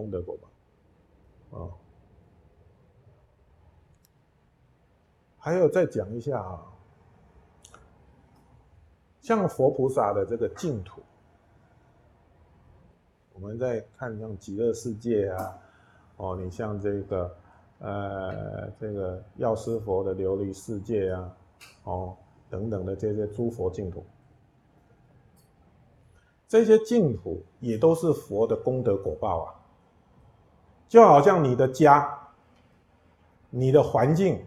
功德果报，啊。还有再讲一下啊，像佛菩萨的这个净土，我们在看像极乐世界啊，哦，你像这个呃这个药师佛的琉璃世界啊，哦等等的这些诸佛净土，这些净土也都是佛的功德果报啊，就好像你的家，你的环境。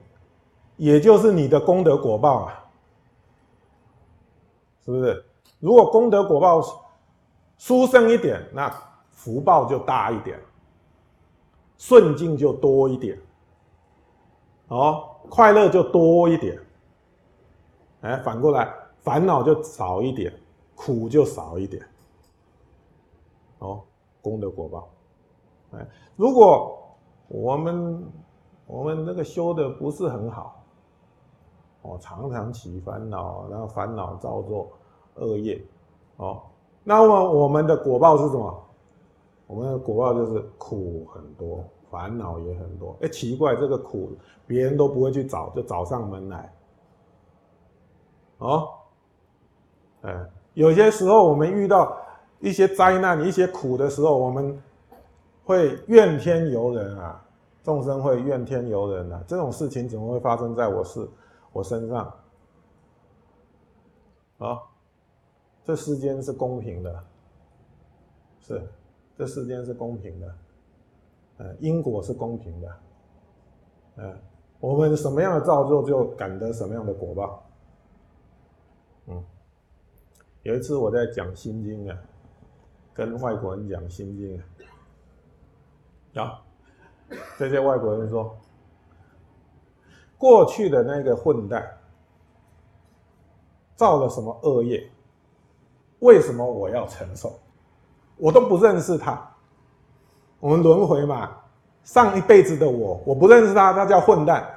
也就是你的功德果报啊，是不是？如果功德果报殊胜一点，那福报就大一点，顺境就多一点，哦，快乐就多一点。哎，反过来，烦恼就少一点，苦就少一点。哦，功德果报。哎，如果我们我们那个修的不是很好。哦，常常起烦恼，然后烦恼造作恶业，哦，那么我们的果报是什么？我们的果报就是苦很多，烦恼也很多。哎，奇怪，这个苦别人都不会去找，就找上门来。哦，哎，有些时候我们遇到一些灾难、一些苦的时候，我们会怨天尤人啊，众生会怨天尤人啊，这种事情怎么会发生在我是？我身上，啊，这世间是公平的，是，这世间是公平的，呃，因果是公平的，呃，我们什么样的造作就感得什么样的果报，嗯，有一次我在讲心经啊，跟外国人讲心经啊，啊，这些外国人说。过去的那个混蛋造了什么恶业？为什么我要承受？我都不认识他。我们轮回嘛，上一辈子的我，我不认识他，他叫混蛋。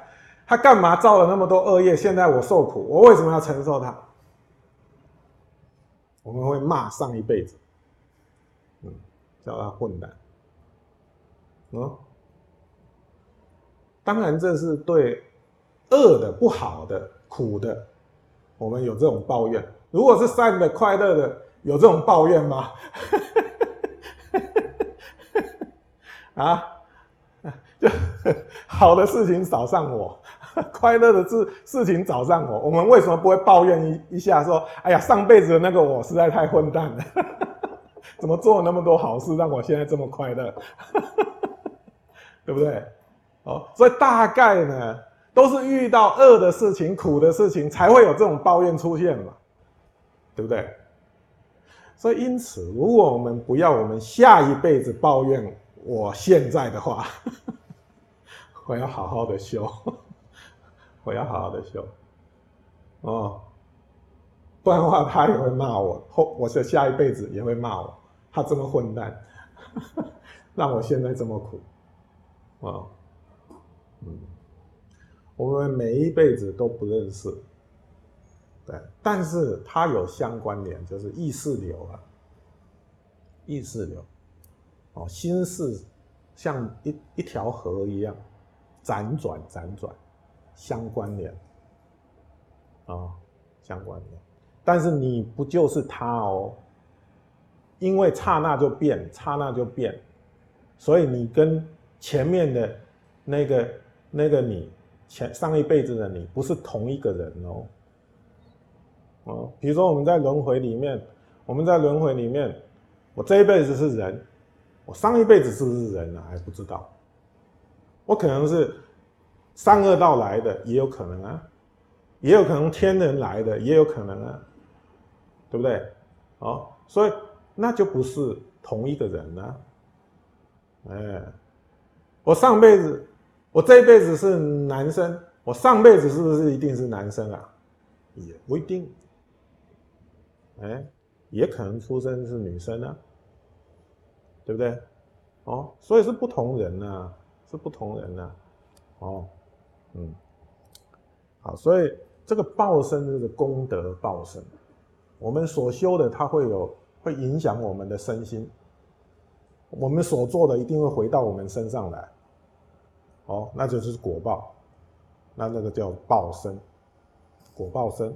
他干嘛造了那么多恶业？现在我受苦，我为什么要承受他？我们会骂上一辈子，嗯，叫他混蛋。嗯，当然这是对。恶的、不好的、苦的，我们有这种抱怨。如果是善的、快乐的，有这种抱怨吗？啊，就好的事情找上我，快乐的事事情找上我，我们为什么不会抱怨一一下？说，哎呀，上辈子的那个我实在太混蛋了，怎么做了那么多好事，让我现在这么快乐？对不对？哦，所以大概呢。都是遇到恶的事情、苦的事情，才会有这种抱怨出现嘛，对不对？所以因此，如果我们不要我们下一辈子抱怨我现在的话，我要好好的修，我要好好的修，哦，不然的话他也会骂我，后我的下一辈子也会骂我，他这么混蛋，让我现在这么苦，啊，嗯。我们每一辈子都不认识，对，但是它有相关联，就是意识流啊，意识流，哦，心事像一一条河一样，辗转辗转，相关联，啊，相关联，但是你不就是他哦？因为刹那就变，刹那就变，所以你跟前面的那个那个你。前上一辈子的你不是同一个人哦，哦，比如说我们在轮回里面，我们在轮回里面，我这一辈子是人，我上一辈子是不是人呢？还不知道，我可能是三恶道来的，也有可能啊，也有可能天人来的，也有可能啊，对不对？哦，所以那就不是同一个人了，哎，我上辈子。我这一辈子是男生，我上辈子是不是一定是男生啊？也不一定，哎，也可能出生是女生啊，对不对？哦，所以是不同人呐，是不同人呐，哦，嗯，好，所以这个报身就是功德报身，我们所修的它会有会影响我们的身心，我们所做的一定会回到我们身上来。哦，那就是果报，那那个叫报身，果报身。